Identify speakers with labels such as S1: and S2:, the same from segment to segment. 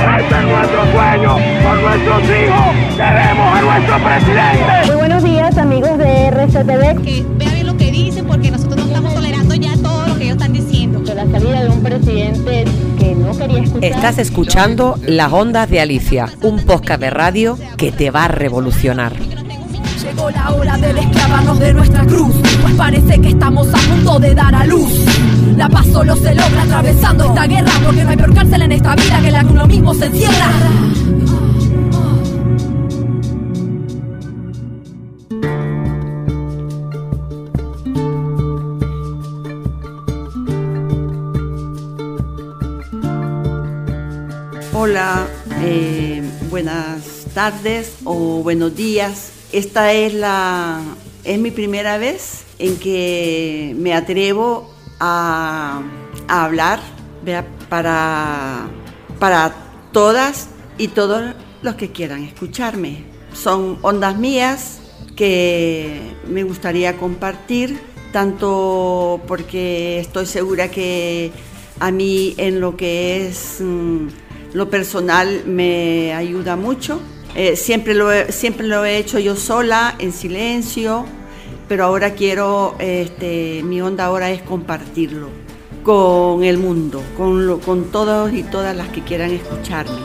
S1: Este es nuestro sueño, por nuestros hijos, queremos a nuestro presidente.
S2: Muy buenos días amigos de RCTV.
S3: Que vean bien lo que dicen porque nosotros no estamos tolerando ya todo lo que ellos están diciendo.
S2: De la salida de un presidente que no quería escuchar.
S4: Estás escuchando Las Ondas de Alicia, un podcast de radio que te va a revolucionar.
S5: Llegó la hora de desclavarnos de nuestra cruz, pues parece que estamos a punto de dar a luz. La paz solo se logra atravesando esta guerra, porque no hay peor cárcel en esta vida que la que uno mismo se encierra.
S6: Hola, eh, buenas tardes o buenos días. Esta es la es mi primera vez en que me atrevo a, hablar para para todas y todos los que quieran escucharme. Son ondas mías que me gustaría compartir tanto porque estoy segura que a mí en lo que es mm, lo personal me ayuda mucho. Eh, siempre, lo siempre lo he hecho yo sola, en silencio, pero ahora quiero, este, mi onda ahora es compartirlo con el mundo, con, todos y todas las que quieran escucharme.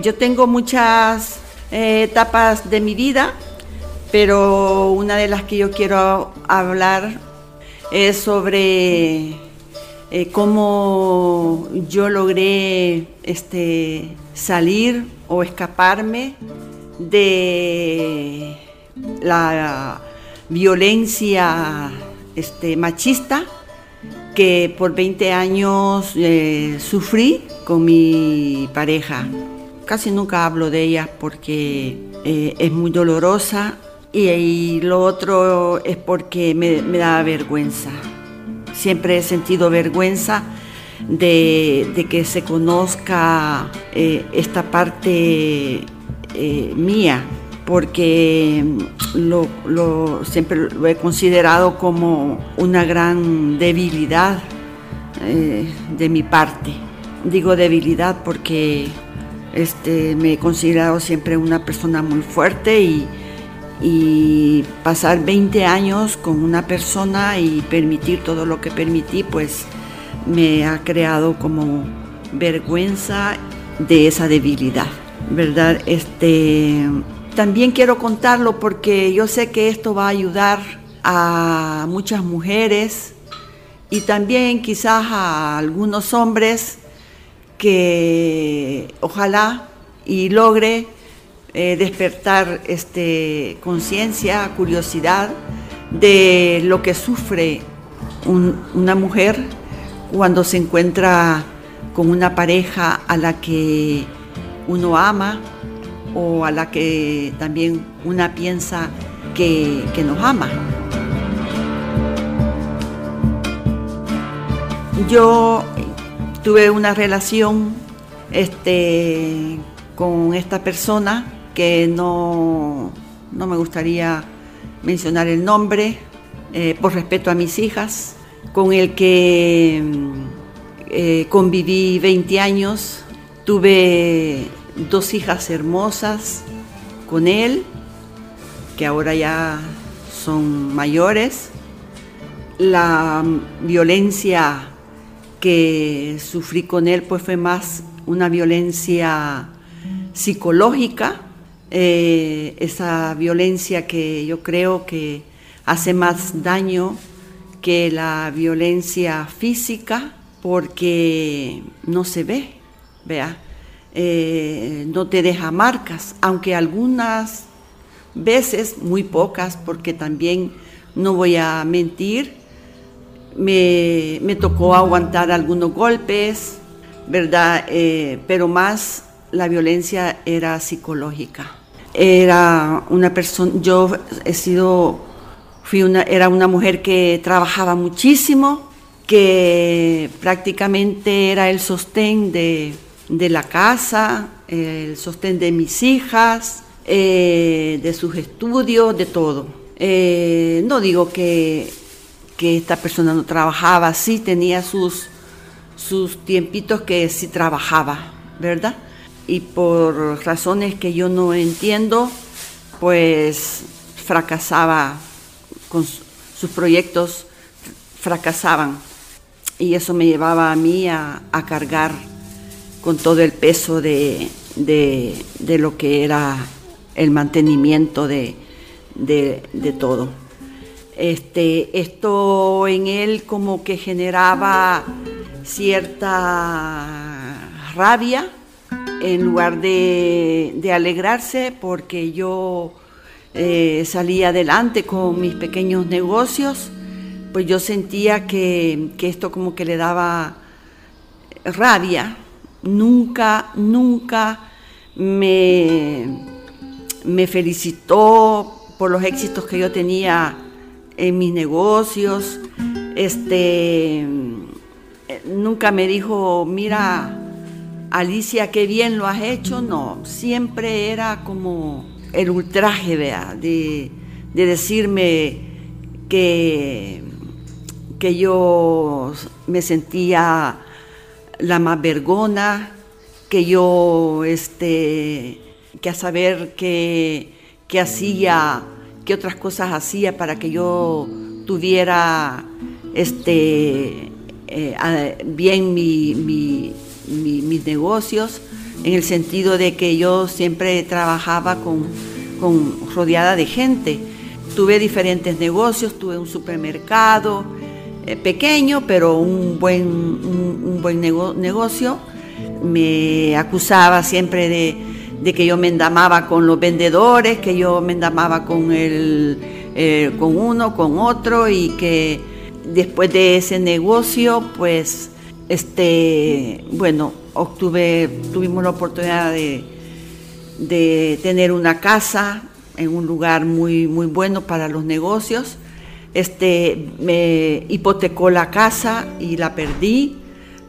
S6: Yo tengo muchas eh, etapas de mi vida, pero una de las que yo quiero hablar es sobre eh, cómo yo logré este, salir o escaparme de la violencia este, machista que por 20 años eh, sufrí con mi pareja. Casi nunca hablo de ella porque eh, es muy dolorosa y, lo otro es porque me, da vergüenza. Siempre he sentido vergüenza de, que se conozca eh, esta parte mía, porque lo, lo, siempre lo he considerado como una gran debilidad eh, de mi parte. Digo debilidad porque este, me he considerado siempre una persona muy fuerte y, y pasar 20 años con una persona y permitir todo lo que permití, pues me ha creado como vergüenza de esa debilidad, ¿verdad? Este, también quiero contarlo porque yo sé que esto va a ayudar a muchas mujeres y también quizás a algunos hombres que ojalá y logre eh, despertar este, conciencia, curiosidad de lo que sufre un, una mujer cuando se encuentra con una pareja a la que uno ama o a la que también una piensa que, que nos ama. Yo tuve una relación este, con esta persona que no, no me gustaría mencionar el nombre eh, por respeto a mis hijas, con el que eh, conviví 20 años, tuve dos hijas hermosas con él, que ahora ya son mayores. La violencia que sufrí con él pues fue más una violencia psicológica, eh, esa violencia que yo creo que hace más daño que la violencia física porque no se ve, vea, eh, no te deja marcas, aunque algunas veces, muy pocas, porque también no voy a mentir, me, me tocó aguantar algunos golpes, ¿verdad? Eh, pero más la violencia era psicológica. Era una persona, yo he sido, fui una, era una mujer que trabajaba muchísimo, que prácticamente era el sostén de, de la casa, el sostén de mis hijas, eh, de sus estudios, de todo. Eh, no digo que, que esta persona no trabajaba, sí tenía sus sus tiempitos que sí trabajaba, ¿verdad? Y por razones que yo no entiendo, pues fracasaba sus proyectos, fracasaban. Y eso me llevaba a mí a, cargar con todo el peso de, de, lo que era el mantenimiento de, de todo. Este, esto en él como que generaba cierta rabia en lugar de, alegrarse porque yo eh, salía adelante con mis pequeños negocios, pues yo sentía que, esto como que le daba rabia. Nunca, nunca me, me felicitó por los éxitos que yo tenía en mis negocios. Este, nunca me dijo, mira, Alicia, qué bien lo has hecho. No, siempre era como el ultraje, vea, de, decirme que, que yo me sentía la más vergona, que yo, este, que a saber qué hacía qué otras cosas hacía para que yo tuviera este, eh, bien mis negocios, en el sentido de que yo siempre trabajaba con, rodeada de gente. Tuve diferentes negocios, tuve un supermercado eh, pequeño, pero un buen, un buen negocio. Me acusaba siempre de, que yo me endamaba con los vendedores, que yo me endamaba con, el, eh, con uno, con otro y que después de ese negocio, pues, este, bueno, obtuve, tuvimos la oportunidad de, de tener una casa en un lugar muy, muy bueno para los negocios. Este, me hipotecó la casa y la perdí.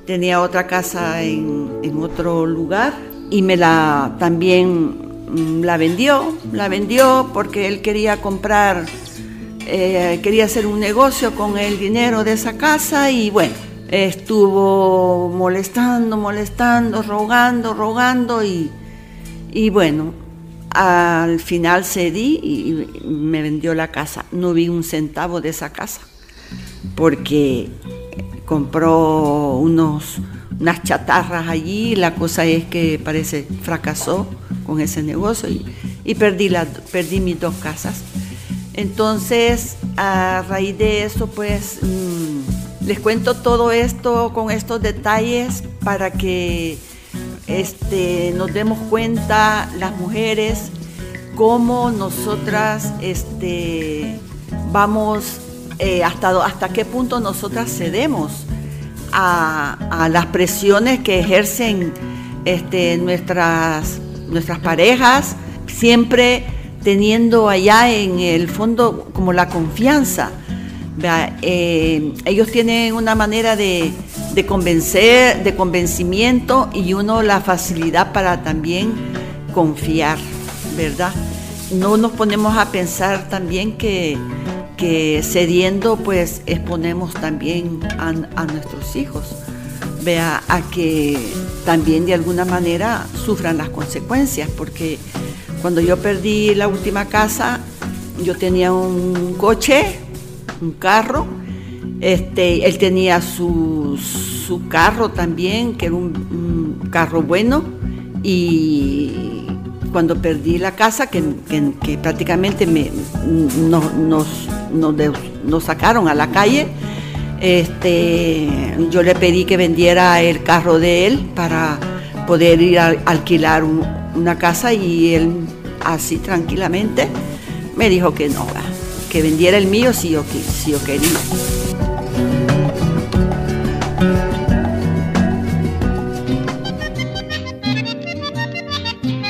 S6: Tenía otra casa en, en otro lugar y me la también mm, la vendió, la vendió porque él quería comprar, eh, quería hacer un negocio con el dinero de esa casa y bueno, estuvo molestando, molestando, rogando, rogando y, y bueno, al final cedí y me vendió la casa. No vi un centavo de esa casa porque compró unos unas chatarras allí, la cosa es que parece fracasó con ese negocio y, perdí, perdí mis dos casas. Entonces, a raíz de eso, pues mm, les cuento todo esto con estos detalles para que este, nos demos cuenta las mujeres cómo nosotras este, vamos, eh, hasta, hasta qué punto nosotras cedemos a, las presiones que ejercen este, nuestras, nuestras parejas, siempre teniendo allá en el fondo como la confianza. Eh, ellos tienen una manera de, de, convencer, de convencimiento y uno la facilidad para también confiar, ¿verdad? No nos ponemos a pensar también que que cediendo pues exponemos también a, nuestros hijos, vea, a que también de alguna manera sufran las consecuencias, porque cuando yo perdí la última casa, yo tenía un coche, un carro, este, él tenía su, su carro también, que era un carro bueno, y cuando perdí la casa, que, prácticamente me, nos, nos, sacaron a la calle, este, yo le pedí que vendiera el carro de él para poder ir a alquilar una casa y él así tranquilamente me dijo que no, que vendiera el mío si yo, si yo quería.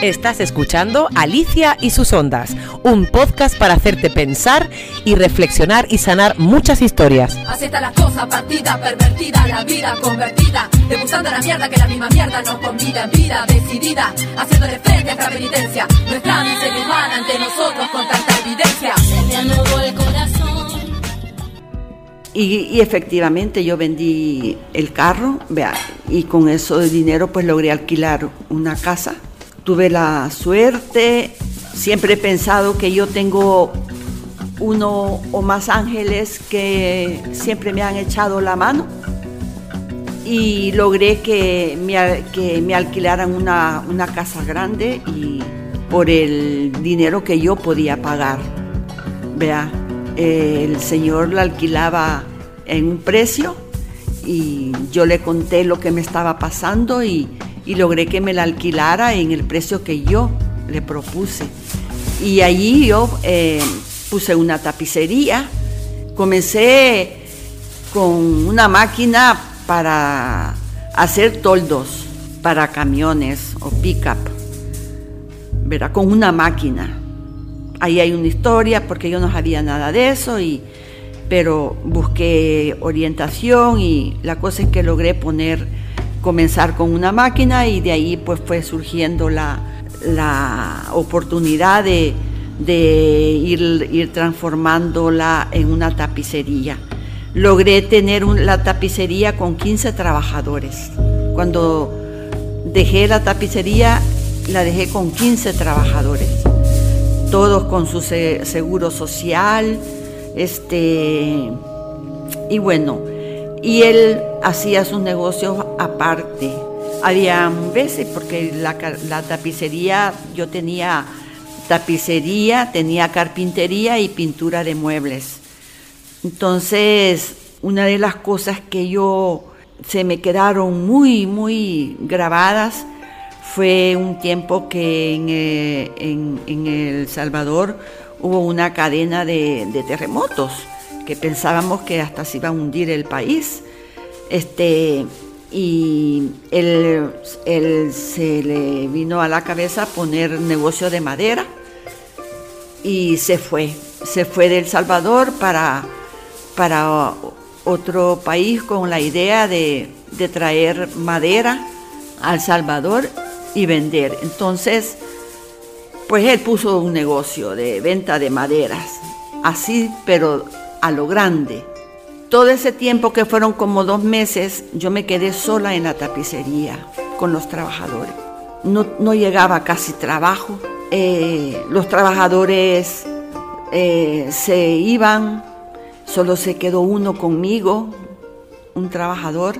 S4: Estás escuchando Alicia y sus ondas, un podcast para hacerte pensar y reflexionar y sanar muchas historias.
S5: Así está la cosa, partida, pervertida, la vida convertida, degustando la mierda que la misma mierda nos convida en vida decidida, haciéndole frente a esta penitencia, nuestra miseria humana ante nosotros con tanta evidencia. Se me anudó el corazón.
S6: Y, y efectivamente yo vendí el carro, vea, y con eso de dinero pues logré alquilar una casa. Tuve la suerte, siempre he pensado que yo tengo uno o más ángeles que siempre me han echado la mano y logré que me, que me alquilaran una, una casa grande y por el dinero que yo podía pagar. Vea, el señor la alquilaba en un precio y yo le conté lo que me estaba pasando y, y logré que me la alquilara en el precio que yo le propuse. Y allí yo eh, puse una tapicería, comencé con una máquina para hacer toldos para camiones o pick-up, ¿verdad? Con una máquina. Ahí hay una historia porque yo no sabía nada de eso, y, pero busqué orientación y la cosa es que logré poner, comenzar con una máquina y de ahí pues fue surgiendo la, la oportunidad de, de ir, ir transformándola en una tapicería. Logré tener la tapicería con 15 trabajadores. Cuando dejé la tapicería, la dejé con 15 trabajadores, todos con su se, seguro social, este, y bueno, y él hacía sus negocios aparte. Había veces, porque la, tapicería, yo tenía tapicería, tenía carpintería y pintura de muebles. Entonces, una de las cosas que yo se me quedaron muy, muy grabadas fue un tiempo que en, eh, El Salvador hubo una cadena de, de, terremotos, que pensábamos que hasta se iba a hundir el país. Este, y él, él se le vino a la cabeza poner negocio de madera y se fue. Se fue de El Salvador para, para otro país con la idea de, de traer madera al Salvador y vender. Entonces, pues él puso un negocio de venta de maderas, así, pero a lo grande. Todo ese tiempo que fueron como dos meses, yo me quedé sola en la tapicería con los trabajadores. No, no llegaba casi trabajo. Eh, los trabajadores eh, se iban, solo se quedó uno conmigo, un trabajador,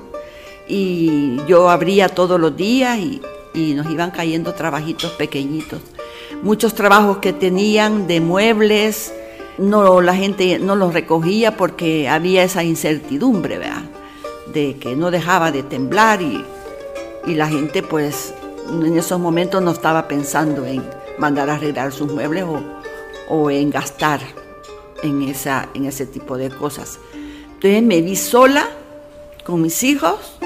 S6: y yo abría todos los días y, y nos iban cayendo trabajitos pequeñitos. Muchos trabajos que tenían de muebles, no la gente no los recogía porque había esa incertidumbre, ¿verdad? De que no dejaba de temblar y, y la gente pues en esos momentos no estaba pensando en mandar a arreglar sus muebles o, o en gastar en, esa, en ese tipo de cosas. Entonces me vi sola con mis hijos.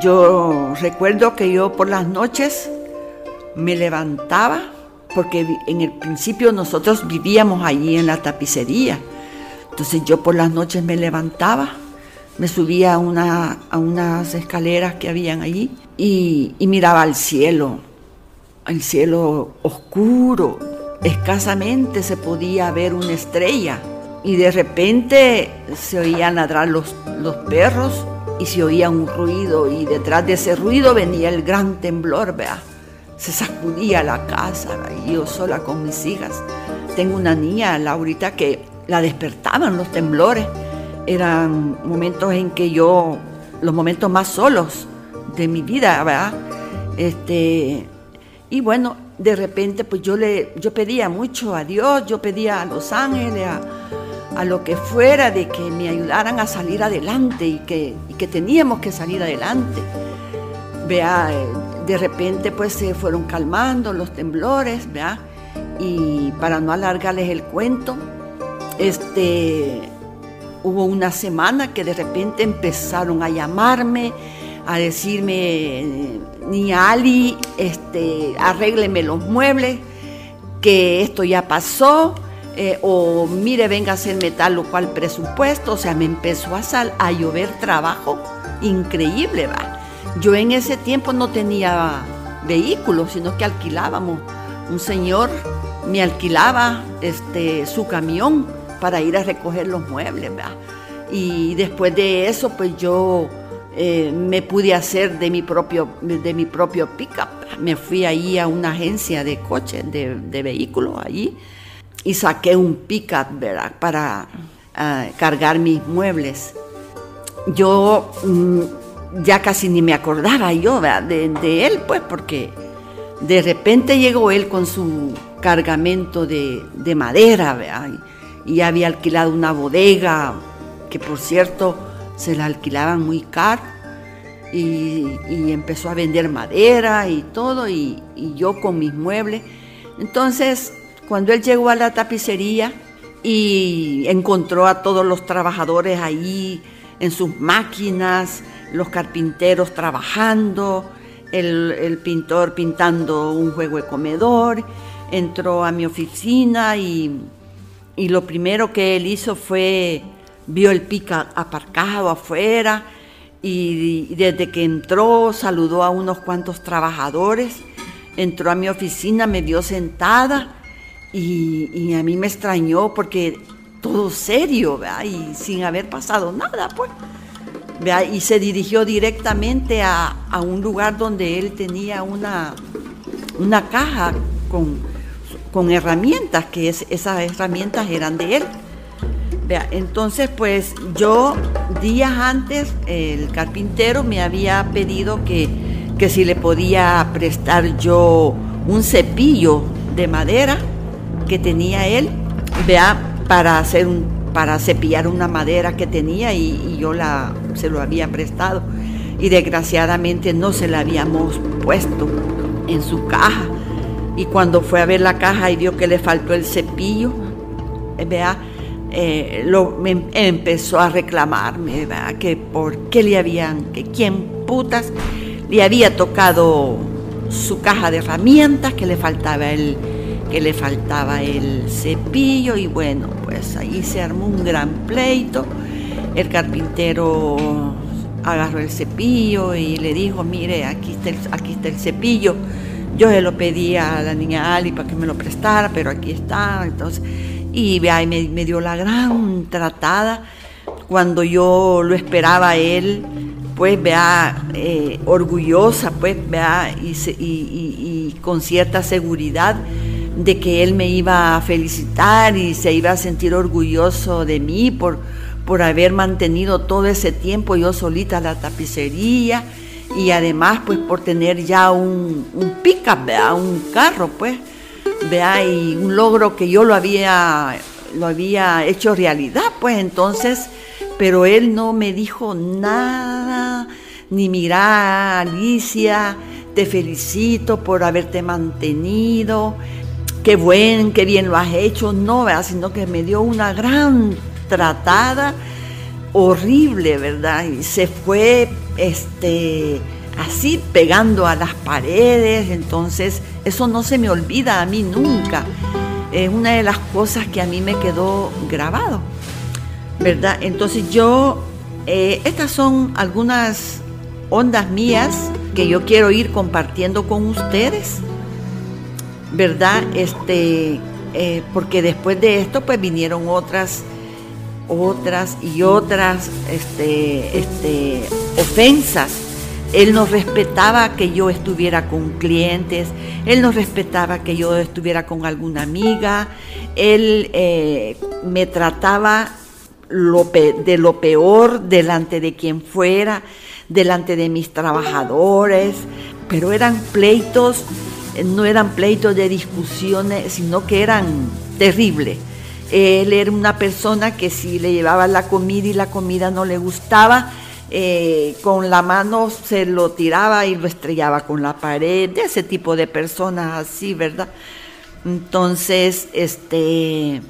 S6: Yo recuerdo que yo por las noches me levantaba porque en el principio nosotros vivíamos allí en la tapicería. Entonces yo por las noches me levantaba, me subía a, una, a unas escaleras que habían allí y, miraba al cielo, al cielo oscuro. Escasamente se podía ver una estrella y de repente se oían ladrar los, los perros y se oía un ruido y detrás de ese ruido venía el gran temblor, vea se sacudía la casa, y yo sola con mis hijas. Tengo una niña, Laurita, que la despertaban los temblores. Eran momentos en que yo, los momentos más solos de mi vida, ¿verdad? Este, y bueno, de repente pues yo le yo pedía mucho a Dios, yo pedía a los ángeles, a, a lo que fuera, de que me ayudaran a salir adelante y que, y que teníamos que salir adelante. Vea, de repente pues se fueron calmando los temblores, ¿verdad? Y para no alargarles el cuento, este, hubo una semana que de repente empezaron a llamarme, a decirme, niña Ali, este, arrégleme los muebles, que esto ya pasó, eh, o mire, venga a hacerme tal o cual presupuesto, o sea, me empezó a, sal, a llover trabajo increíble, ¿va? Yo en ese tiempo no tenía vehículos, sino que alquilábamos. Un señor me alquilaba este, su camión para ir a recoger los muebles. Y después de eso, pues yo eh, me pude hacer de mi propio, de mi propio pickup. Me fui ahí a una agencia de coches, de, de vehículos allí, y saqué un pickup. Para ah, cargar mis muebles. Yo mm, ya casi ni me acordaba yo. De, él, pues, porque de repente llegó él con su cargamento de, de madera. Y, había alquilado una bodega, que por cierto se la alquilaban muy caro, y, y empezó a vender madera y todo, y, y yo con mis muebles. Entonces, cuando él llegó a la tapicería y encontró a todos los trabajadores ahí en sus máquinas, los carpinteros trabajando, el, pintor pintando un juego de comedor, entró a mi oficina y, lo primero que él hizo fue, vio el pica aparcado afuera y, y desde que entró saludó a unos cuantos trabajadores, entró a mi oficina, me vio sentada y, y a mí me extrañó porque todo serio, ¿verdad? y sin haber pasado nada, pues. ¿Verdad? Y se dirigió directamente a, a un lugar donde él tenía una, una caja con, con herramientas, que es, esas herramientas eran de él. Vea, entonces, pues yo días antes, el carpintero me había pedido que, que si le podía prestar yo un cepillo de madera que tenía él, vea, para hacer un para cepillar una madera que tenía y yo la se lo había prestado y desgraciadamente no se la habíamos puesto en su caja y cuando fue a ver la caja y vio que le faltó el cepillo, eh, vea, eh, lo, empezó a reclamarme, que por qué le habían, que quién putas le había tocado su caja de herramientas, que le faltaba el, que le faltaba el cepillo y bueno, pues ahí se armó un gran pleito. El carpintero agarró el cepillo y le dijo, mire, aquí está el, aquí está el cepillo. Yo se lo pedí a la niña Ali para que me lo prestara, pero aquí está. Entonces, y y me, me dio la gran tratada cuando yo lo esperaba a él, pues vea, eh, orgullosa, pues vea, y- y con cierta seguridad de que él me iba a felicitar y se iba a sentir orgulloso de mí por, por haber mantenido todo ese tiempo yo solita la tapicería y además pues por tener ya un, un pick-up, un carro pues, vea, y un logro que yo lo había, lo había hecho realidad pues entonces, pero él no me dijo nada, ni mira Alicia, te felicito por haberte mantenido, qué buen, qué bien lo has hecho, no, ¿verdad? sino que me dio una gran tratada horrible, ¿verdad? Y se fue este así pegando a las paredes, entonces eso no se me olvida a mí nunca. Es una de las cosas que a mí me quedó grabado, ¿verdad? Entonces yo, eh, estas son algunas ondas mías que yo quiero ir compartiendo con ustedes. ¿verdad? Este, eh, porque después de esto, pues vinieron otras, otras y otras, este, este, ofensas. Él no respetaba que yo estuviera con clientes, él no respetaba que yo estuviera con alguna amiga, él eh, me trataba de lo peor delante de quien fuera, delante de mis trabajadores, pero eran pleitos, no eran pleitos de discusiones, sino que eran terribles. Él era una persona que si le llevaba la comida y la comida no le gustaba, eh, con la mano se lo tiraba y lo estrellaba con la pared, de ese tipo de personas así, ¿verdad? Entonces, este,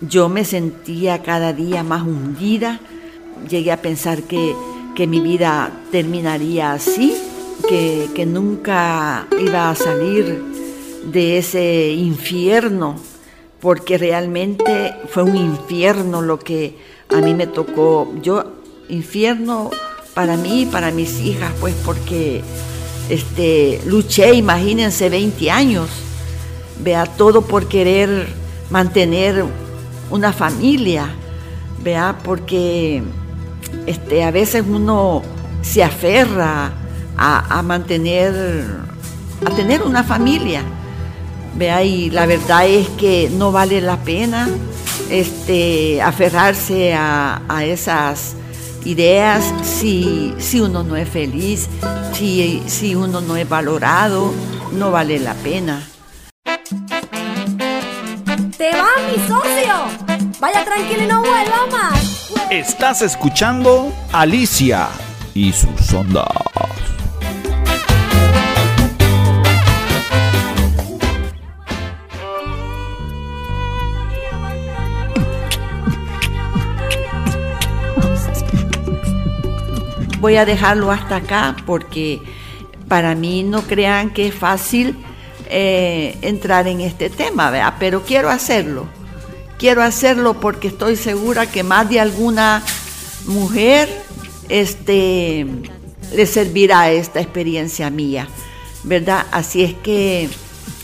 S6: yo me sentía cada día más hundida, llegué a pensar que, que mi vida terminaría así, que, que nunca iba a salir de ese infierno, porque realmente fue un infierno lo que a mí me tocó. Yo, infierno para mí y para mis hijas, pues porque este, luché, imagínense, 20 años, vea, todo por querer mantener una familia, vea, porque este, a veces uno se aferra a, mantener, a tener una familia, vea, y la verdad es que no vale la pena este, aferrarse a, esas ideas si, si, uno no es feliz, si, si uno no es valorado, no vale la pena.
S5: ¡Te va mi socio! Vaya tranquilo y no vuelva más.
S7: Estás escuchando Alicia y sus ondas.
S6: Voy a dejarlo hasta acá porque para mí no crean que es fácil eh, entrar en este tema, pero quiero hacerlo. Quiero hacerlo porque estoy segura que más de alguna mujer este, le servirá esta experiencia mía, ¿verdad? Así es que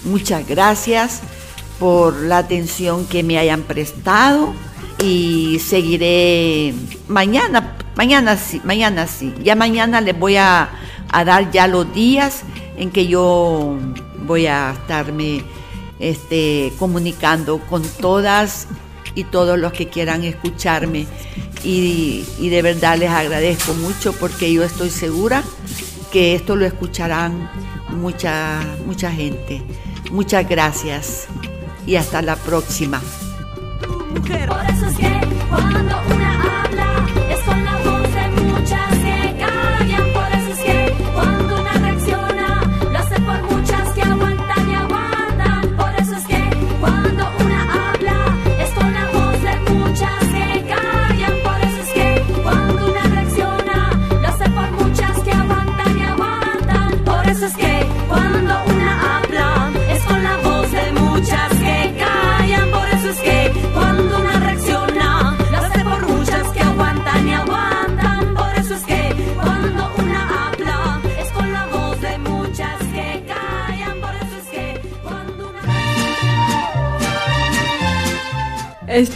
S6: muchas gracias por la atención que me hayan prestado y seguiré mañana, mañana sí, mañana sí. Ya mañana les voy a, a dar ya los días en que yo voy a estarme este, comunicando con todas y todos los que quieran escucharme. Y, y, de verdad les agradezco mucho porque yo estoy segura que esto lo escucharán mucha, mucha gente. Muchas gracias y hasta la próxima mujer.
S8: Por eso es que cuando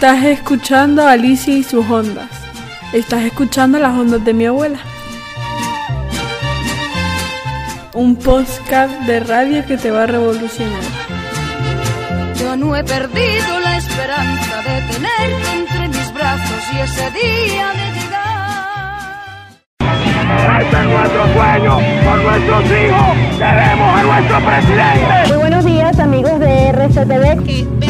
S8: Estás escuchando a Alicia y sus ondas. Estás escuchando las ondas de mi abuela. Un podcast de radio que te va a revolucionar.
S5: Yo no he perdido la esperanza de tenerte entre mis brazos y ese día de llegar.
S1: Este es nuestro sueño, por nuestros hijos, queremos a nuestro presidente.
S2: Muy buenos días amigos de RCTV.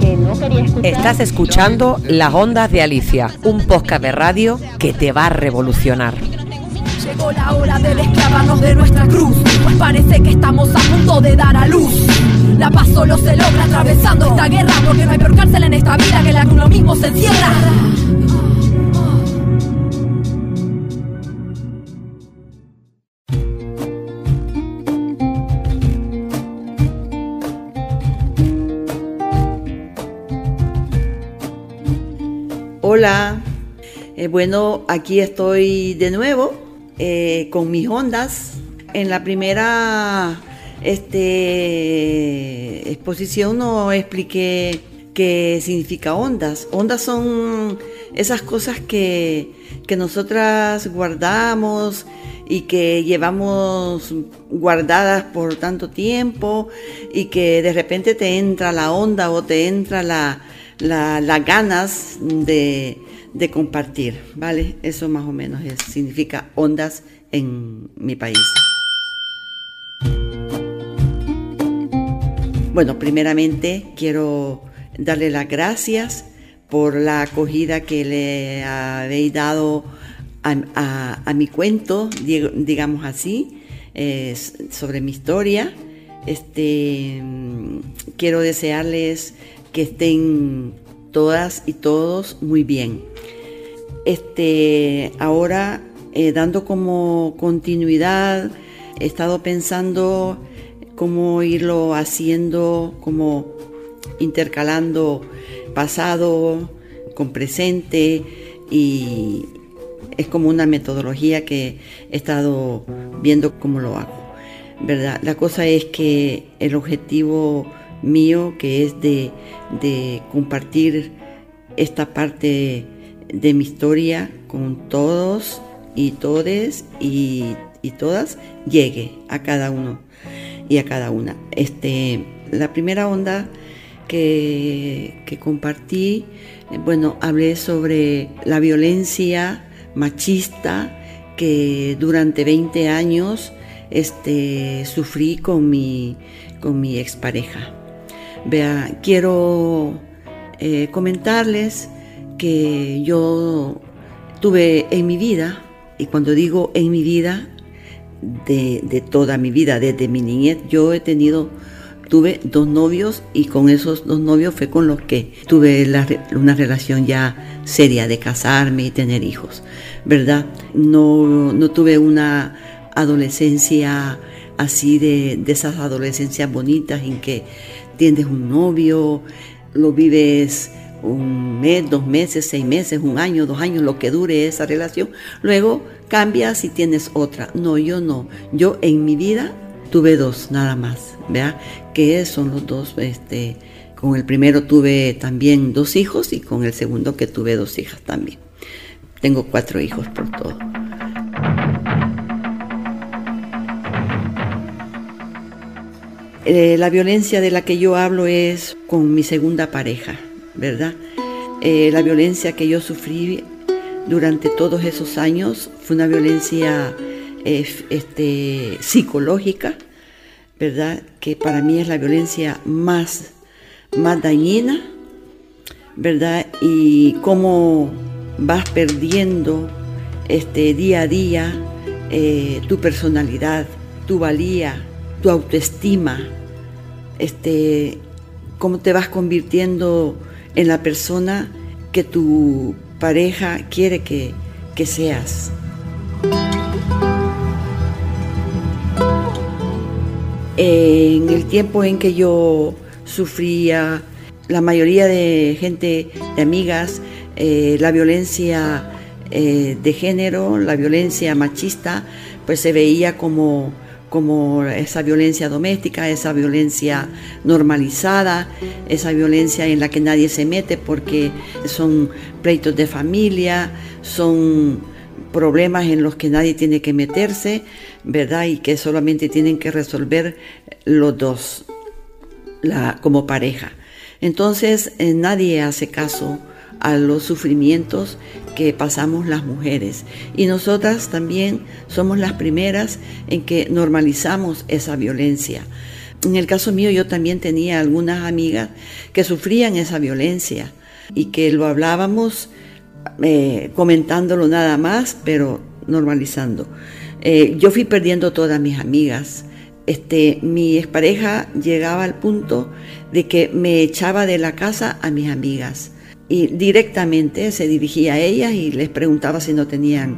S3: Que no
S2: quería escuchar.
S4: Estás escuchando Las Ondas de Alicia, un podcast de radio que te va a revolucionar.
S5: Llegó la hora de desclavarnos de nuestra cruz, pues parece que estamos a punto de dar a luz. La paz solo se logra atravesando esta guerra, porque no hay peor cárcel en esta vida que la que uno mismo se encierra.
S6: Hola, eh, bueno, aquí estoy de nuevo eh, con mis ondas. En la primera este, exposición no expliqué qué significa ondas. Ondas son esas cosas que, que nosotras guardamos y que llevamos guardadas por tanto tiempo y que de repente te entra la onda o te entra la, las ganas de, compartir, ¿vale? Eso más o menos significa ondas en mi país. Bueno, primeramente quiero darle las gracias por la acogida que le habéis dado a, mi cuento, digamos así, sobre mi historia. Este, quiero desearles que estén todas y todos muy bien. Este, ahora, eh, dando como continuidad, he estado pensando cómo irlo haciendo, como intercalando pasado con presente y es como una metodología que he estado viendo cómo lo hago. ¿verdad? La cosa es que el objetivo mío, que es de, de compartir esta parte de mi historia con todos y todes y, y todas, llegue a cada uno y a cada una. Este, la primera onda que, que compartí, bueno, hablé sobre la violencia machista que durante 20 años este, sufrí con mi, con mi expareja. Vea, quiero eh, comentarles que yo tuve en mi vida, y cuando digo en mi vida, de, toda mi vida, desde mi niñez, yo he tenido tuve dos novios y con esos dos novios fue con los que tuve una relación ya seria de casarme y tener hijos, ¿verdad? No, no tuve una adolescencia así de, de esas adolescencias bonitas en que tienes un novio, lo vives un mes, dos meses, seis meses, un año, dos años, lo que dure esa relación. Luego cambias y tienes otra. No, yo no. Yo en mi vida tuve dos nada más, ¿vea? Que son los dos, este, con el primero tuve también dos hijos y con el segundo que tuve dos hijas también. Tengo cuatro hijos por todo. Eh, la violencia de la que yo hablo es con mi segunda pareja, ¿verdad? Eh, la violencia que yo sufrí durante todos esos años fue una violencia eh, este, psicológica, ¿verdad? Que para mí es la violencia más, más dañina, ¿verdad? Y cómo vas perdiendo este, día a día tu personalidad, tu valía, tu autoestima, este, cómo te vas convirtiendo en la persona que tu pareja quiere que, que seas. En el tiempo en que yo sufría, la mayoría de gente, de amigas, eh, la violencia eh, de género, la violencia machista, pues se veía como como esa violencia doméstica, esa violencia normalizada, esa violencia en la que nadie se mete porque son pleitos de familia, son problemas en los que nadie tiene que meterse, ¿verdad? Y que solamente tienen que resolver los dos como pareja. Entonces eh, nadie hace caso a los sufrimientos pasamos las mujeres. Y nosotras también somos las primeras en que normalizamos esa violencia. En el caso mío yo también tenía algunas amigas que sufrían esa violencia y que lo hablábamos eh, comentándolo nada más, pero normalizando. Eh, yo fui perdiendo todas mis amigas. Este, mi expareja llegaba al punto de que me echaba de la casa a mis amigas y directamente se dirigía a ellas y les preguntaba si no tenían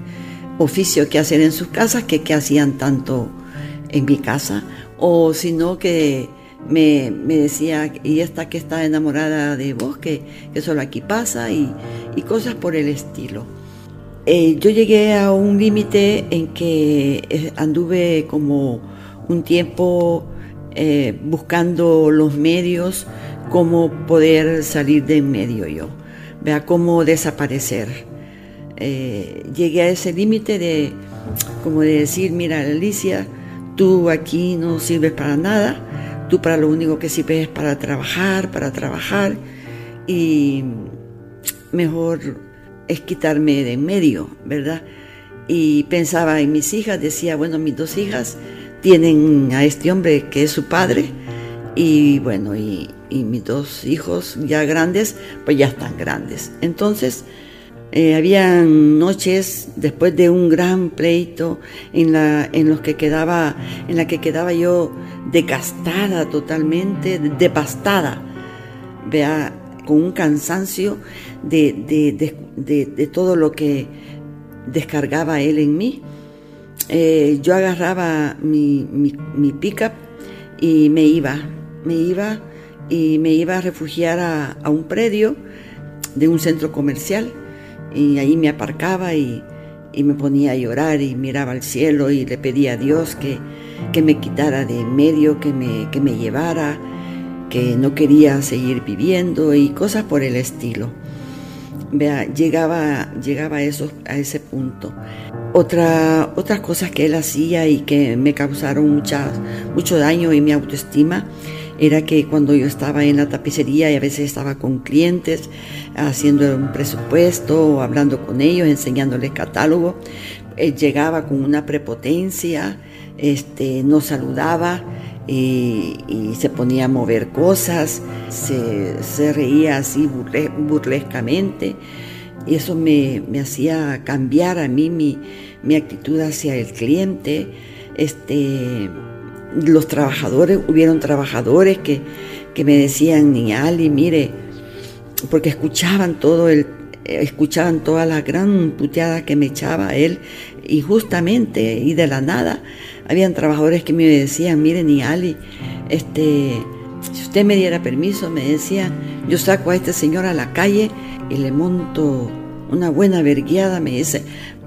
S6: oficio que hacer en sus casas, que qué hacían tanto en mi casa, o si no que me, decía, y esta que está enamorada de vos, que, que solo aquí pasa, y, cosas por el estilo. Eh, yo llegué a un límite en que eh, anduve como un tiempo eh, buscando los medios, cómo poder salir de en medio yo vea cómo desaparecer. Eh, llegué a ese límite de, como de decir, mira Alicia, tú aquí no sirves para nada, tú para lo único que sirves es para trabajar, para trabajar, y mejor es quitarme de en medio, ¿verdad? Y pensaba en mis hijas, decía, bueno, mis dos hijas tienen a este hombre que es su padre, y bueno, y, y mis dos hijos ya grandes, pues ya están grandes. Entonces, eh, había noches después de un gran pleito en la en los que quedaba en la que quedaba yo desgastada totalmente devastada vea con un cansancio de, de, todo lo que descargaba él en mí eh, yo agarraba mi, mi, mi pickup y me iba me iba y me iba a refugiar a, un predio de un centro comercial y ahí me aparcaba y, y me ponía a llorar y miraba al cielo y le pedía a Dios que, que me quitara de medio, que me, que me llevara, que no quería seguir viviendo y cosas por el estilo. Vea, llegaba, llegaba a, eso, a ese punto. Otra, otras cosas que él hacía y que me causaron muchas, mucho daño en mi autoestima era que cuando yo estaba en la tapicería y a veces estaba con clientes haciendo un presupuesto o hablando con ellos, enseñándoles catálogo, él llegaba con una prepotencia, este, nos saludaba y, se ponía a mover cosas, se, reía así burlescamente y eso me, hacía cambiar a mí mi, mi actitud hacia el cliente. Este, los trabajadores, hubieron trabajadores que, me decían, ni Ali, mire, porque escuchaban todo el, escuchaban toda la gran puteada que me echaba él, y justamente, y de la nada, habían trabajadores que me decían, mire, ni Ali, este, si usted me diera permiso, me decía, yo saco a este señor a la calle y le monto una buena verguiada, me dice,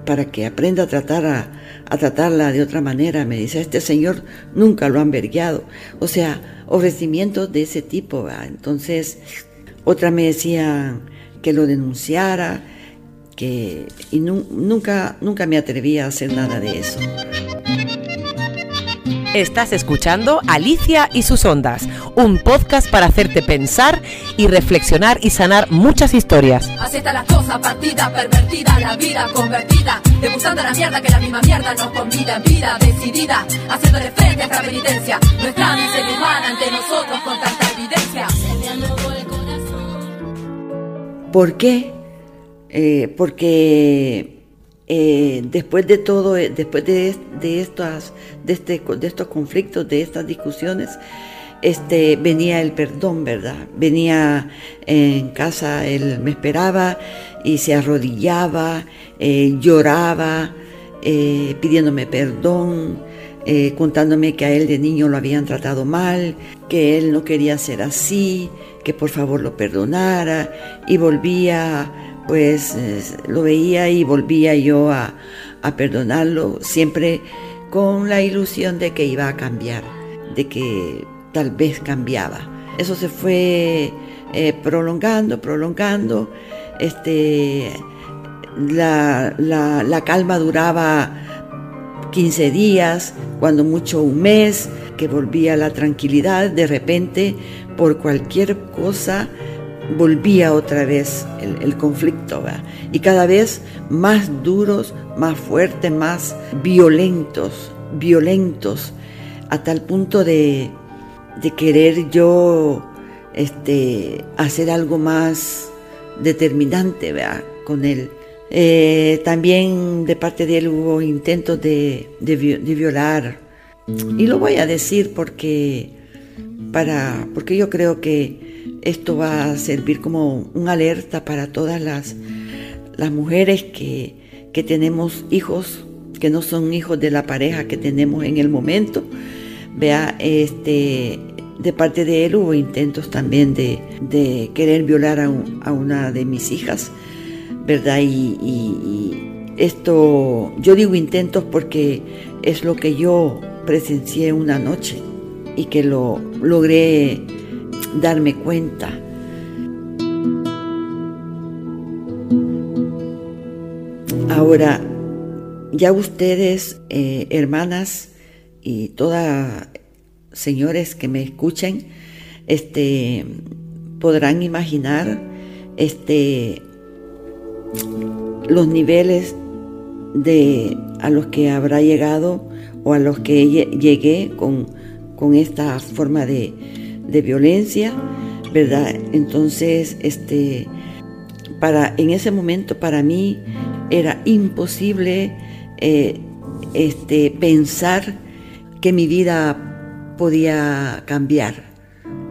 S6: para que aprenda a tratar a, tratarla de otra manera. Me dice, este señor nunca lo han vergueado. O sea, ofrecimientos de ese tipo. Entonces, otra me decía que lo denunciara, que y nunca, nunca me atrevía a hacer nada de eso.
S4: Estás escuchando Alicia y sus ondas, un podcast para hacerte pensar y reflexionar y sanar muchas historias.
S5: Así está la cosa, partida, pervertida, la vida convertida, degustando la mierda que la misma mierda nos convida en vida, decidida, haciéndole frente a esta penitencia, nuestra miseria humana ante nosotros con tanta evidencia.
S6: ¿Por qué? Eh, porque eh, después de todo, eh, después de, de, estas, de, este, de estos conflictos, de estas discusiones, este, venía el perdón, ¿verdad? Venía en casa, él me esperaba y se arrodillaba, eh, lloraba, pidiéndome perdón, contándome que a él de niño lo habían tratado mal, que él no quería ser así, que por favor lo perdonara y volvía pues lo veía y volvía yo a, perdonarlo, siempre con la ilusión de que iba a cambiar, de que tal vez cambiaba. Eso se fue eh, prolongando, prolongando. Este, la, la, calma duraba 15 días, cuando mucho un mes, que volvía la tranquilidad. De repente, por cualquier cosa, volvía otra vez el, conflicto, y cada vez más duros, más fuertes, más violentos, violentos, a tal punto de, querer yo este, hacer algo más determinante con él. Eh, también de parte de él hubo intentos de, de, violar, y lo voy a decir porque, para, porque yo creo que esto va a servir como un alerta para todas las, las mujeres que, tenemos hijos que no son hijos de la pareja que tenemos en el momento. Vea, este, de parte de él hubo intentos también de, querer violar a, una de mis hijas, ¿verdad? y, esto, yo digo intentos porque es lo que yo presencié una noche y que lo logré darme cuenta. Ahora, ya ustedes, eh, hermanas y todas señores que me escuchen, este, podrán imaginar este, los niveles de a los que habrá llegado o a los que llegué con, con esta forma de, de violencia, ¿verdad? Entonces, este, para, en ese momento para mí era imposible eh, este, pensar que mi vida podía cambiar.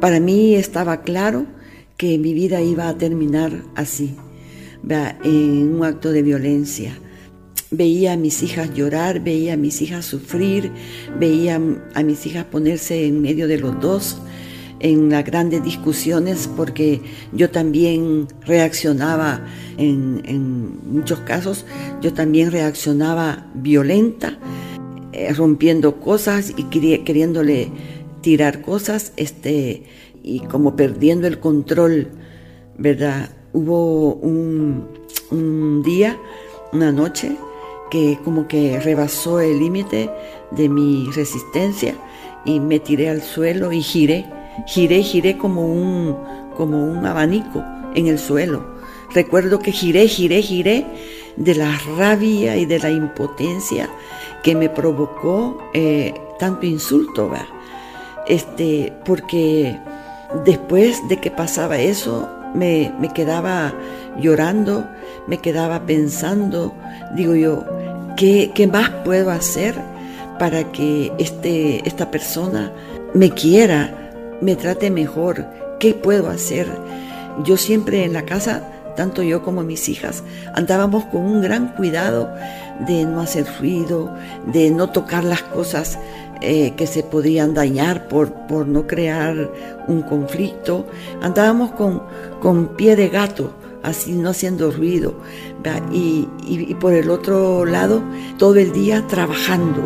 S6: Para mí estaba claro que mi vida iba a terminar así, en un acto de violencia. Veía a mis hijas llorar, veía a mis hijas sufrir, veía a mis hijas ponerse en medio de los dos en las grandes discusiones porque yo también reaccionaba en, muchos casos, yo también reaccionaba violenta, eh, rompiendo cosas y queriéndole tirar cosas, este, y como perdiendo el control, ¿verdad? Hubo un día, una noche, que como que rebasó el límite de mi resistencia y me tiré al suelo y giré, giré, giré como un, como un abanico en el suelo. Recuerdo que giré, giré, giré de la rabia y de la impotencia que me provocó eh, tanto insulto. Este, porque después de que pasaba eso, me, me quedaba llorando, me quedaba pensando, digo yo, ¿qué, más puedo hacer para que este, esta persona me quiera, me trate mejor? ¿Qué puedo hacer? Yo siempre en la casa, tanto yo como mis hijas, andábamos con un gran cuidado de no hacer ruido, de no tocar las cosas eh, que se podían dañar por, por no crear un conflicto. Andábamos con, con pie de gato, así no haciendo ruido. Y, y, por el otro lado, todo el día trabajando,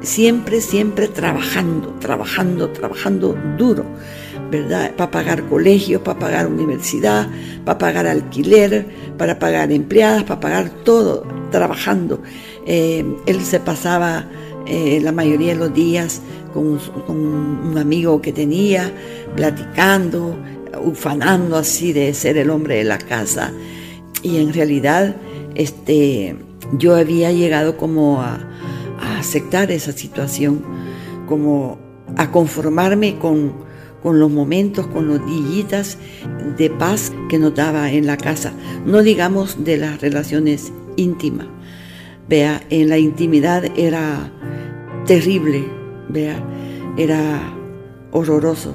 S6: siempre, siempre trabajando, trabajando, trabajando duro, ¿verdad? Para pagar colegio, para pagar universidad, para pagar alquiler, para pagar empleadas, para pagar todo, trabajando. Eh, él se pasaba eh, la mayoría de los días con un amigo que tenía, platicando, ufanando así de ser el hombre de la casa. Y en realidad este, yo había llegado como a, aceptar esa situación, como a conformarme con, con los momentos, con los dillitas de paz que nos daba en la casa. No digamos de las relaciones íntimas. Vea, en la intimidad era terrible, vea, era horroroso,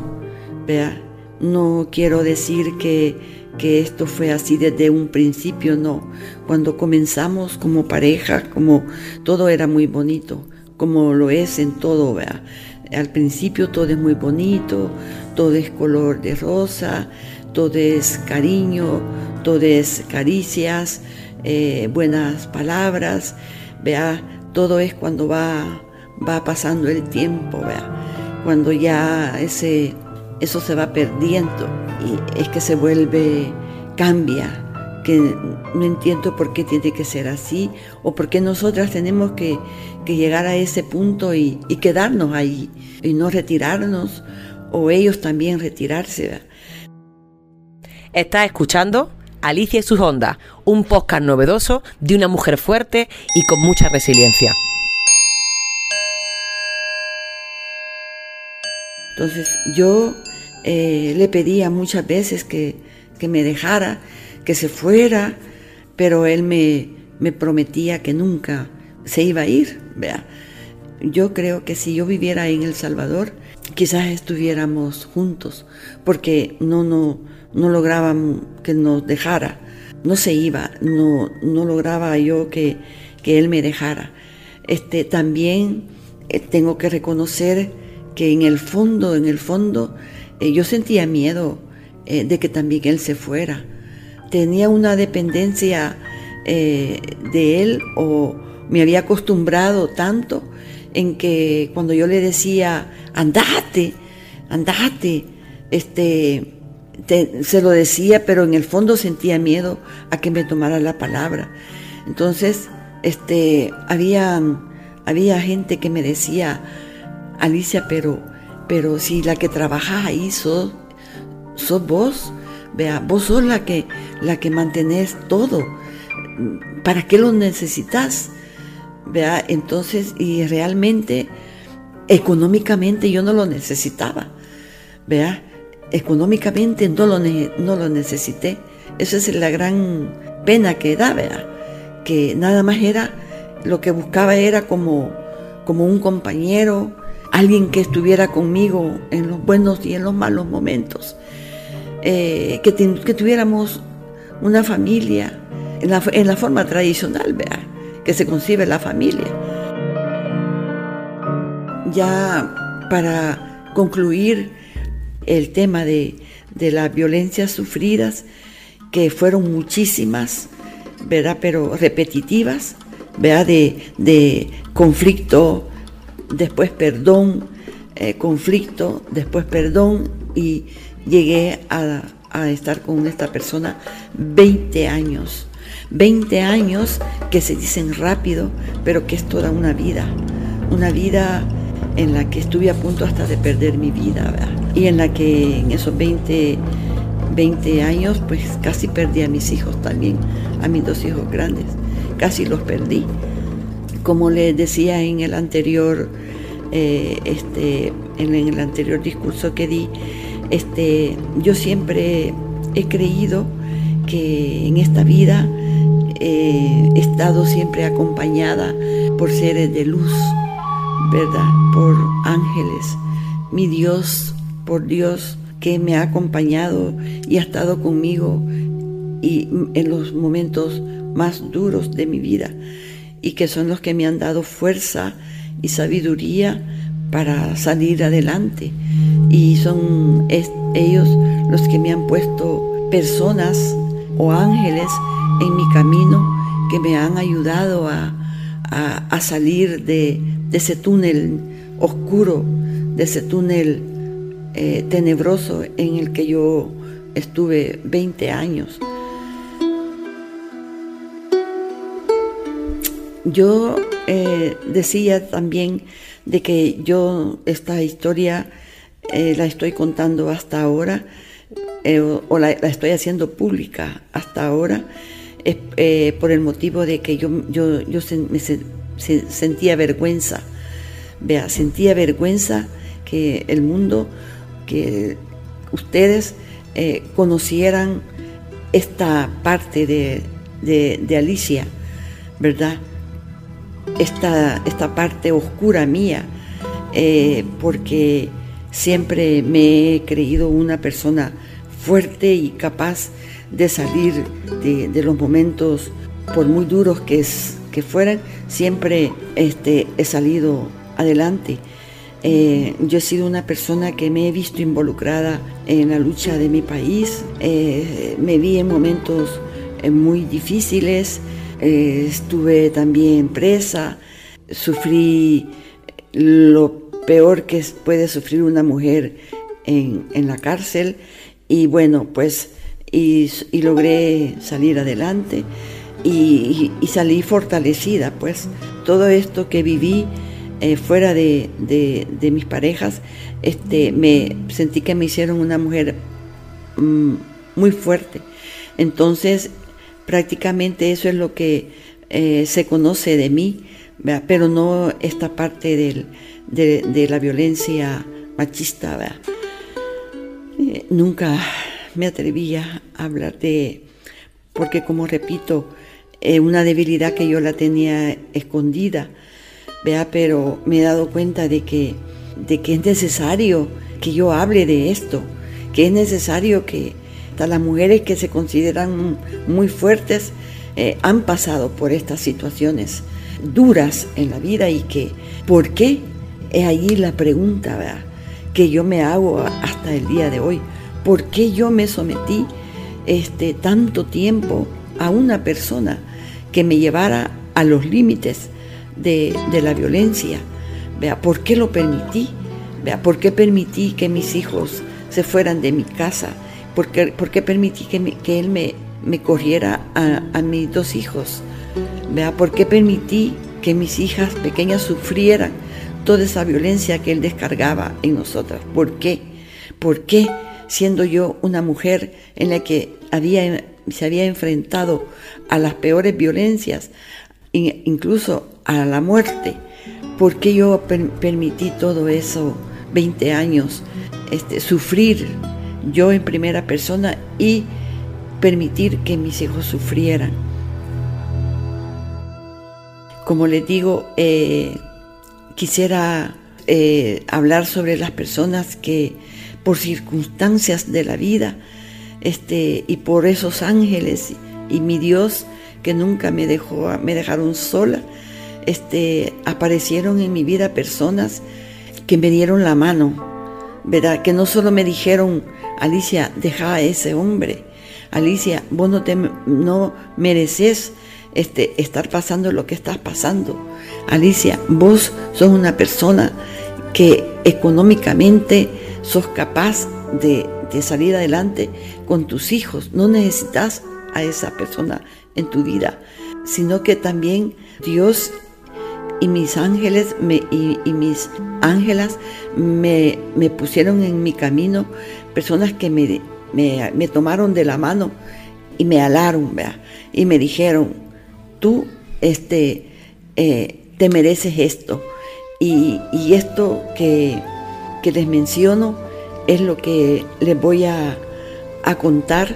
S6: vea, no quiero decir que, que esto fue así desde un principio, no. Cuando comenzamos como pareja, como todo era muy bonito, como lo es en todo, ¿vea? Al principio todo es muy bonito, todo es color de rosa, todo es cariño, todo es caricias, eh, buenas palabras, vea, todo es cuando va, va pasando el tiempo, vea, cuando ya ese eso se va perdiendo y es que se vuelve, cambia, que no entiendo por qué tiene que ser así o por qué nosotras tenemos que, llegar a ese punto y, quedarnos ahí y no retirarnos o ellos también retirarse.
S4: Estás escuchando Alicia y sus ondas, un podcast novedoso de una mujer fuerte y con mucha resiliencia.
S6: Entonces yo eh, le pedía muchas veces que, me dejara, que se fuera, pero él me, me, prometía que nunca se iba a ir. Vea. Yo creo que si yo viviera en El Salvador, quizás estuviéramos juntos, porque no, no, no lograba que nos dejara, no se iba, no, no lograba yo que, que él me dejara. Este, también eh, tengo que reconocer que en el fondo, en el fondo, eh, yo sentía miedo eh, de que también él se fuera. Tenía una dependencia eh, de él o me había acostumbrado tanto en que cuando yo le decía, andate, andate, este, se lo decía, pero en el fondo sentía miedo a que me tomara la palabra. Entonces, este, había, había gente que me decía, Alicia, pero pero si la que trabaja ahí sos, vos, vea, vos sos la que, la que mantenés todo. ¿Para qué lo necesitas? Vea, entonces, y realmente, económicamente yo no lo necesitaba. Vea, económicamente no lo, no lo necesité. Esa es la gran pena que da, vea, que nada más era, lo que buscaba era como, como un compañero, alguien que estuviera conmigo en los buenos y en los malos momentos, eh, que, tuviéramos una familia en la, forma tradicional, ¿vea? que se concibe la familia. Ya para concluir, el tema de, de las violencias sufridas, que fueron muchísimas, ¿verdad? Pero repetitivas, ¿verdad? De, de conflicto, después perdón, eh, conflicto, después perdón, y llegué a, estar con esta persona 20 años. 20 años que se dicen rápido, pero que es toda una vida. Una vida en la que estuve a punto hasta de perder mi vida. Y en la que en esos 20, 20 años, pues casi perdí a mis hijos también, a mis dos hijos grandes. Casi los perdí. Como les decía en el anterior, eh, este, en el anterior discurso que di, este, yo siempre he creído que en esta vida eh, he estado siempre acompañada por seres de luz, ¿verdad? Por ángeles. Mi Dios, por Dios que me ha acompañado y ha estado conmigo y en los momentos más duros de mi vida y que son los que me han dado fuerza y sabiduría para salir adelante y son ellos los que me han puesto personas o ángeles en mi camino que me han ayudado a, salir de, ese túnel oscuro, de ese túnel eh, tenebroso en el que yo estuve 20 años. Yo eh, decía también de que yo esta historia eh, la estoy contando hasta ahora o, la, estoy haciendo pública hasta ahora por el motivo de que yo, yo, yo me sentía vergüenza, vea, sentía vergüenza que el mundo, que ustedes eh, conocieran esta parte de, de, Alicia, ¿verdad? Esta, esta, parte oscura mía, eh, porque siempre me he creído una persona fuerte y capaz de salir de, los momentos, por muy duros que, que fueran, siempre este, he salido adelante. Eh, yo he sido una persona que me he visto involucrada en la lucha de mi país, eh, me vi en momentos muy difíciles, estuve también presa, sufrí lo peor que puede sufrir una mujer en, en la cárcel y bueno, pues y, logré salir adelante y, salí fortalecida, pues todo esto que viví eh, fuera de, mis parejas, este, me sentí que me hicieron una mujer mm, muy fuerte. Entonces, prácticamente eso es lo que eh, se conoce de mí, pero no esta parte de, la violencia machista. Eh, nunca me atrevía a hablar de, porque como repito, eh, una debilidad que yo la tenía escondida, pero me he dado cuenta de que, de que es necesario que yo hable de esto, que es necesario que las mujeres que se consideran muy fuertes eh, han pasado por estas situaciones duras en la vida y que, ¿por qué? Es ahí la pregunta que yo me hago hasta el día de hoy. ¿Por qué yo me sometí este, tanto tiempo a una persona que me llevara a los límites de, la violencia? Vea, ¿por qué lo permití? Vea, ¿por qué permití que mis hijos se fueran de mi casa? ¿Por qué, permití que, él me, me corriera a, a, mis dos hijos? Vea, ¿por qué permití que mis hijas pequeñas sufrieran toda esa violencia que él descargaba en nosotras? ¿Por qué? ¿Por qué? siendo yo una mujer en la que había, se había enfrentado a las peores violencias, incluso a la muerte, ¿por qué yo permití todo eso 20 años, este, sufrir yo en primera persona y permitir que mis hijos sufrieran? Como les digo, eh, quisiera eh, hablar sobre las personas que por circunstancias de la vida, este, y por esos ángeles y mi Dios que nunca me dejó, me dejaron sola, este, aparecieron en mi vida personas que me dieron la mano, ¿verdad? Que no solo me dijeron, Alicia, deja a ese hombre, Alicia, vos no, te, no mereces este, estar pasando lo que estás pasando. Alicia, vos sos una persona que económicamente sos capaz de, de salir adelante con tus hijos. No necesitas a esa persona en tu vida, sino que también Dios y mis ángeles me, y, mis ángelas me, me, pusieron en mi camino personas que me, me, tomaron de la mano y me alaron, y me dijeron, tú este, eh, te mereces esto. Y, y esto que, que, les menciono es lo que les voy a, a contar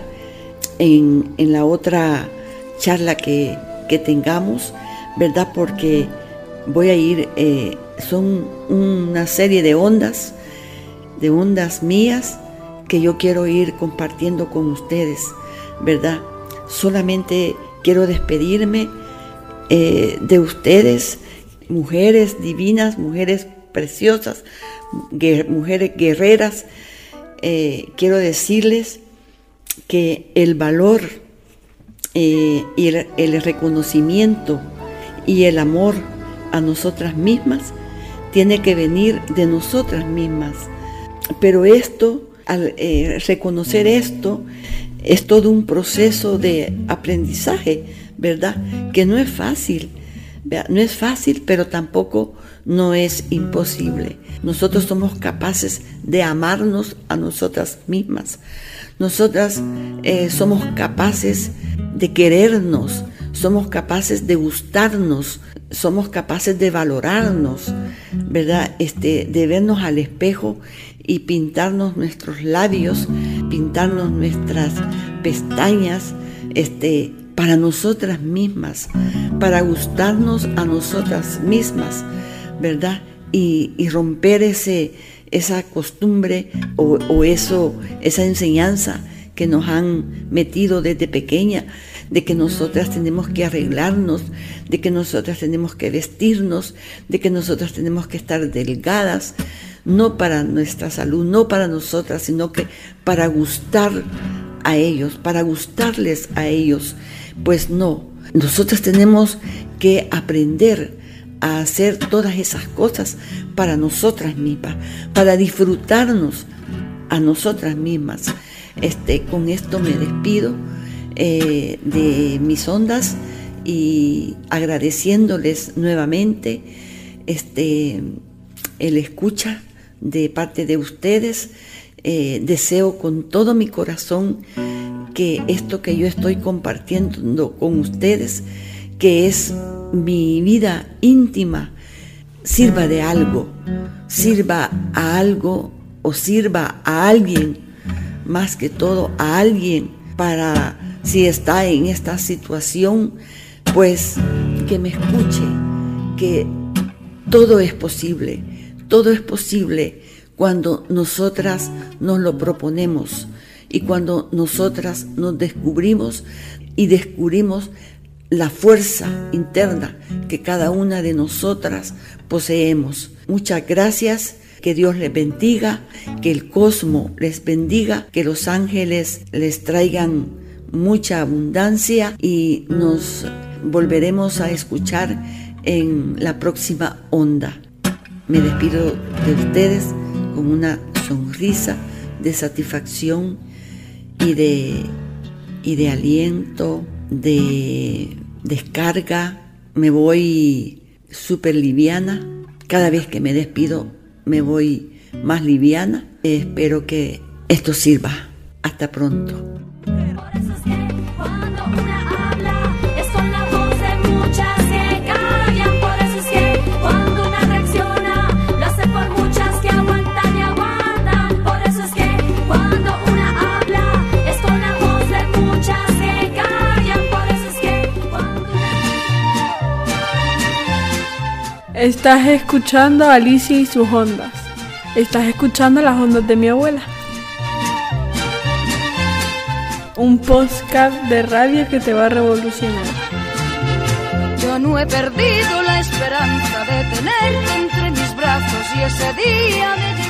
S6: en, en, la otra charla que, que tengamos, ¿verdad? Porque voy a ir, eh, son una serie de ondas, de ondas mías que yo quiero ir compartiendo con ustedes, ¿verdad? Solamente quiero despedirme eh, de ustedes, mujeres divinas, mujeres preciosas, mujeres guerreras. Eh, quiero decirles que el valor y el reconocimiento y el amor a nosotras mismas, tiene que venir de nosotras mismas. Pero esto, al eh, reconocer esto, es todo un proceso de aprendizaje, ¿verdad? Que no es fácil, no es fácil, pero tampoco no es imposible. Nosotros somos capaces de amarnos a nosotras mismas. Nosotras eh, somos capaces de querernos, somos capaces de gustarnos, somos capaces de valorarnos, ¿verdad? Este, de vernos al espejo y pintarnos nuestros labios, pintarnos nuestras pestañas, este, para nosotras mismas, para gustarnos a nosotras mismas, ¿verdad? Y, romper ese, esa costumbre o, o, eso, esa enseñanza que nos han metido desde pequeña de que nosotras tenemos que arreglarnos, de que nosotras tenemos que vestirnos, de que nosotras tenemos que estar delgadas, no para nuestra salud, no para nosotras, sino que para gustar a ellos, para gustarles a ellos. Pues no, nosotras tenemos que aprender a hacer todas esas cosas para nosotras mismas, para disfrutarnos a nosotras mismas. Este, con esto me despido eh, de mis ondas y agradeciéndoles nuevamente este, el escucha de parte de ustedes. Eh, deseo con todo mi corazón que esto que yo estoy compartiendo con ustedes, que es mi vida íntima, sirva de algo, sirva a algo o sirva a alguien, más que todo a alguien para si está en esta situación, pues que me escuche, que todo es posible, todo es posible cuando nosotras nos lo proponemos y cuando nosotras nos descubrimos y descubrimos la fuerza interna que cada una de nosotras poseemos. Muchas gracias, que Dios les bendiga, que el cosmos les bendiga, que los ángeles les traigan mucha abundancia y nos volveremos a escuchar en la próxima onda. Me despido de ustedes con una sonrisa de satisfacción y de, y de aliento, de descarga. Me voy súper liviana. Cada vez que me despido me voy más liviana. Espero que esto sirva. Hasta pronto.
S8: Estás escuchando a Alicia y sus ondas. Estás escuchando las ondas de mi abuela. Un podcast de radio que te va a revolucionar.
S5: Yo no he perdido la esperanza de tenerte entre mis brazos y ese día me